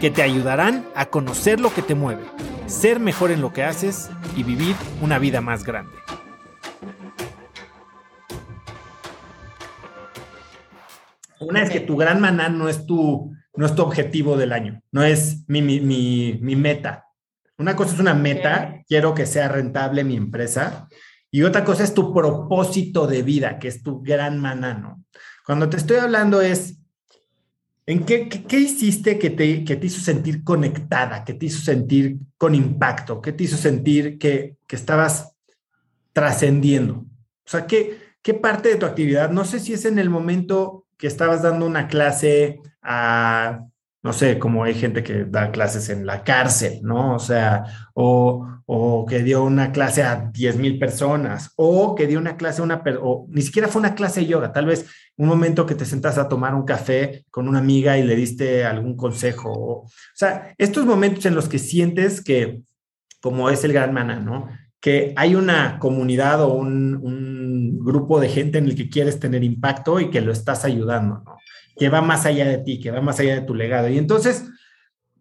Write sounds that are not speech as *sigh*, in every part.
que te ayudarán a conocer lo que te mueve, ser mejor en lo que haces y vivir una vida más grande. Una es que tu gran maná no es tu, no es tu objetivo del año, no es mi, mi, mi, meta. Una cosa es una meta, quiero que sea rentable mi empresa, y otra cosa es tu propósito de vida, que es tu gran maná, ¿no? Cuando te estoy hablando es, ¿en qué, qué, hiciste que te, que te hizo sentir conectada, que te hizo sentir con impacto, que te hizo sentir que, que estabas trascendiendo? O sea, ¿qué, ¿qué parte de tu actividad? No sé si es en el momento que estabas dando una clase a no sé, como hay gente que da clases en la cárcel, ¿no? O sea, o, o que dio una clase a 10 mil personas, o que dio una clase a una, o ni siquiera fue una clase de yoga, tal vez un momento que te sentas a tomar un café con una amiga y le diste algún consejo. O, sea, estos momentos en los que sientes que, como es el gran mana, ¿no? Que hay una comunidad o un, un grupo de gente en el que quieres tener impacto y que lo estás ayudando, que va más allá de ti, que va más allá de tu legado. Y entonces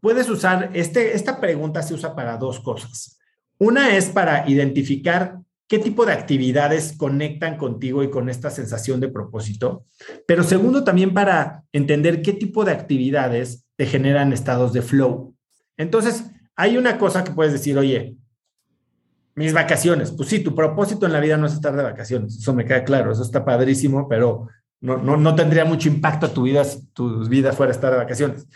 puedes usar, este, esta pregunta se usa para dos cosas. Una es para identificar qué tipo de actividades conectan contigo y con esta sensación de propósito, pero segundo también para entender qué tipo de actividades te generan estados de flow. Entonces, hay una cosa que puedes decir, oye, mis vacaciones, pues sí, tu propósito en la vida no es estar de vacaciones, eso me queda claro, eso está padrísimo, pero no, no, tendría mucho impacto a tu vida, tu vida fuera estar de vacaciones.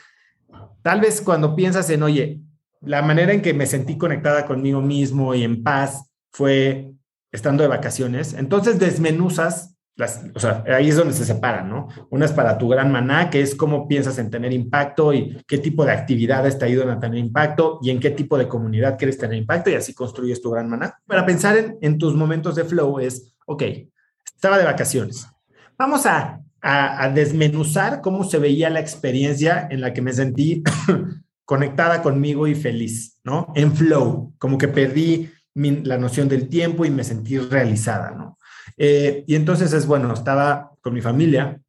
Tal vez cuando piensas en, oye, la manera en que me sentí conectada conmigo mismo y en paz fue estando de vacaciones, entonces desmenuzas, las, o sea, ahí es donde se separan, ¿no? Una es para tu gran maná, que es cómo piensas en tener impacto y qué tipo de actividades te ayudan a tener impacto y en qué tipo de comunidad quieres tener impacto y así construyes tu gran maná. Para pensar en, tus momentos de flow es, ok, estaba de vacaciones, Vamos a, desmenuzar cómo se veía la experiencia en la que me sentí *coughs* conectada conmigo y feliz, ¿no? En flow, como que perdí la noción del tiempo y me sentí realizada, ¿no? Eh, y entonces es bueno, estaba con mi familia,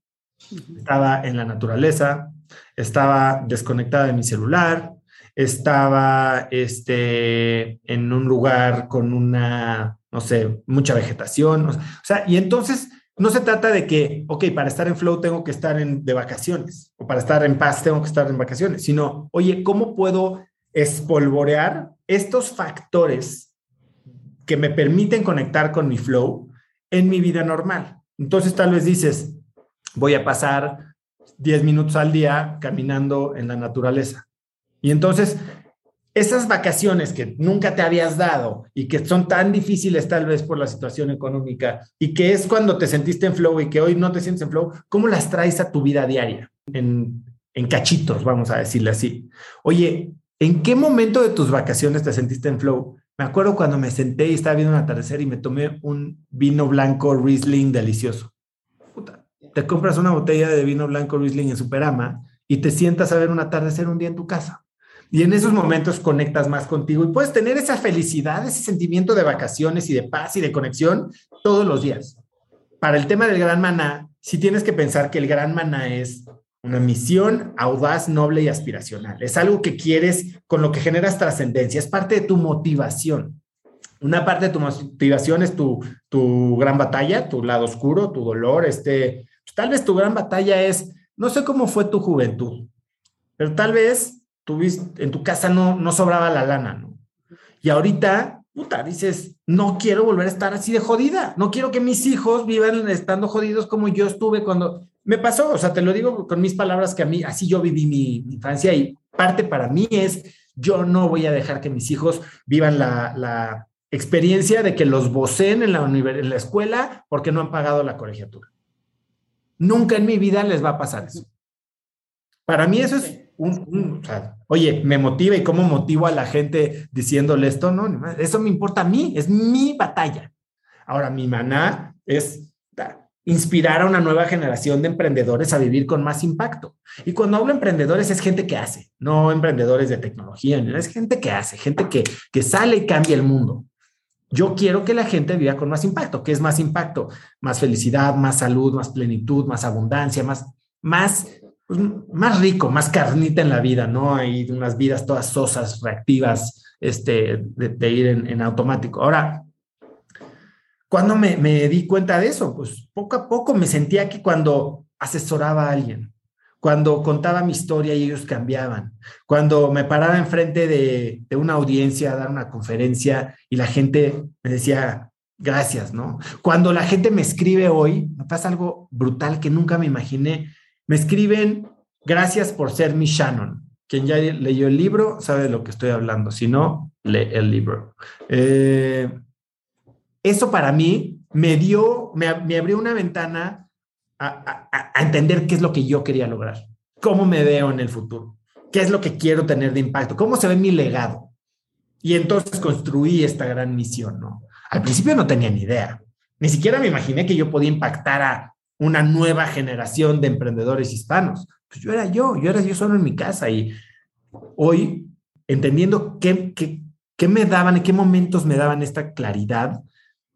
estaba en la naturaleza, estaba desconectada de mi celular, estaba este, en un lugar con una, no sé, mucha vegetación, o sea, y entonces no se trata de que, ok, para estar en flow tengo que estar en, de vacaciones o para estar en paz tengo que estar en vacaciones, sino, oye, ¿cómo puedo espolvorear estos factores que me permiten conectar con mi flow en mi vida normal? Entonces tal vez dices, voy a pasar 10 minutos al día caminando en la naturaleza. Y entonces esas vacaciones que nunca te habías dado y que son tan difíciles tal vez por la situación económica y que es cuando te sentiste en flow y que hoy no te sientes en flow, ¿cómo las traes a tu vida diaria? En, en cachitos, vamos a decirle así. Oye, ¿en qué momento de tus vacaciones te sentiste en flow? Me acuerdo cuando me senté y estaba viendo un atardecer y me tomé un vino blanco Riesling delicioso. Te compras una botella de vino blanco Riesling en Superama y te sientas a ver un atardecer un día en tu casa. Y en esos momentos conectas más contigo y puedes tener esa felicidad, ese sentimiento de vacaciones y de paz y de conexión todos los días. Para el tema del gran maná, sí tienes que pensar que el gran maná es una misión audaz, noble y aspiracional. Es algo que quieres, con lo que generas trascendencia, es parte de tu motivación. Una parte de tu motivación es tu, tu gran batalla, tu lado oscuro, tu dolor, este, tal vez tu gran batalla es, no sé cómo fue tu juventud, pero tal vez en tu casa no, no sobraba la lana, ¿no? Y ahorita, puta, dices, no quiero volver a estar así de jodida, no quiero que mis hijos vivan estando jodidos como yo estuve cuando me pasó, o sea, te lo digo con mis palabras que a mí, así yo viví mi, infancia y parte para mí es, yo no voy a dejar que mis hijos vivan la, la experiencia de que los vocen en la, en la escuela porque no han pagado la colegiatura. Nunca en mi vida les va a pasar eso. Para mí eso es un, oye, me motiva y cómo motivo a la gente diciéndole esto, no, eso me importa a mí, es mi batalla. Ahora, mi maná es inspirar a una nueva generación de emprendedores a vivir con más impacto. Y cuando hablo emprendedores es gente que hace, no emprendedores de tecnología, es gente que hace, gente que, que sale y cambia el mundo. Yo quiero que la gente viva con más impacto. ¿Qué es más impacto? Más felicidad, más salud, más plenitud, más abundancia, más, más, pues, más rico, más carnita en la vida, ¿no? Hay unas vidas todas sosas, reactivas, este, de, ir en, en, automático. Ahora, cuando me, me di cuenta de eso? Pues poco a poco me sentía que cuando asesoraba a alguien, cuando contaba mi historia y ellos cambiaban, cuando me paraba enfrente de, de una audiencia a dar una conferencia y la gente me decía, gracias, ¿no? Cuando la gente me escribe hoy, me pasa algo brutal que nunca me imaginé, me escriben, gracias por ser mi Shannon. Quien ya leyó el libro sabe de lo que estoy hablando, si no, lee el libro. Eh, eso para mí me dio, me, abrió una ventana a, entender qué es lo que yo quería lograr, cómo me veo en el futuro, qué es lo que quiero tener de impacto, cómo se ve mi legado. Y entonces construí esta gran misión, ¿no? Al principio no tenía ni idea, ni siquiera me imaginé que yo podía impactar a una nueva generación de emprendedores hispanos. Pues yo era yo, yo era yo solo en mi casa y hoy, entendiendo qué, qué, qué me daban, en qué momentos me daban esta claridad,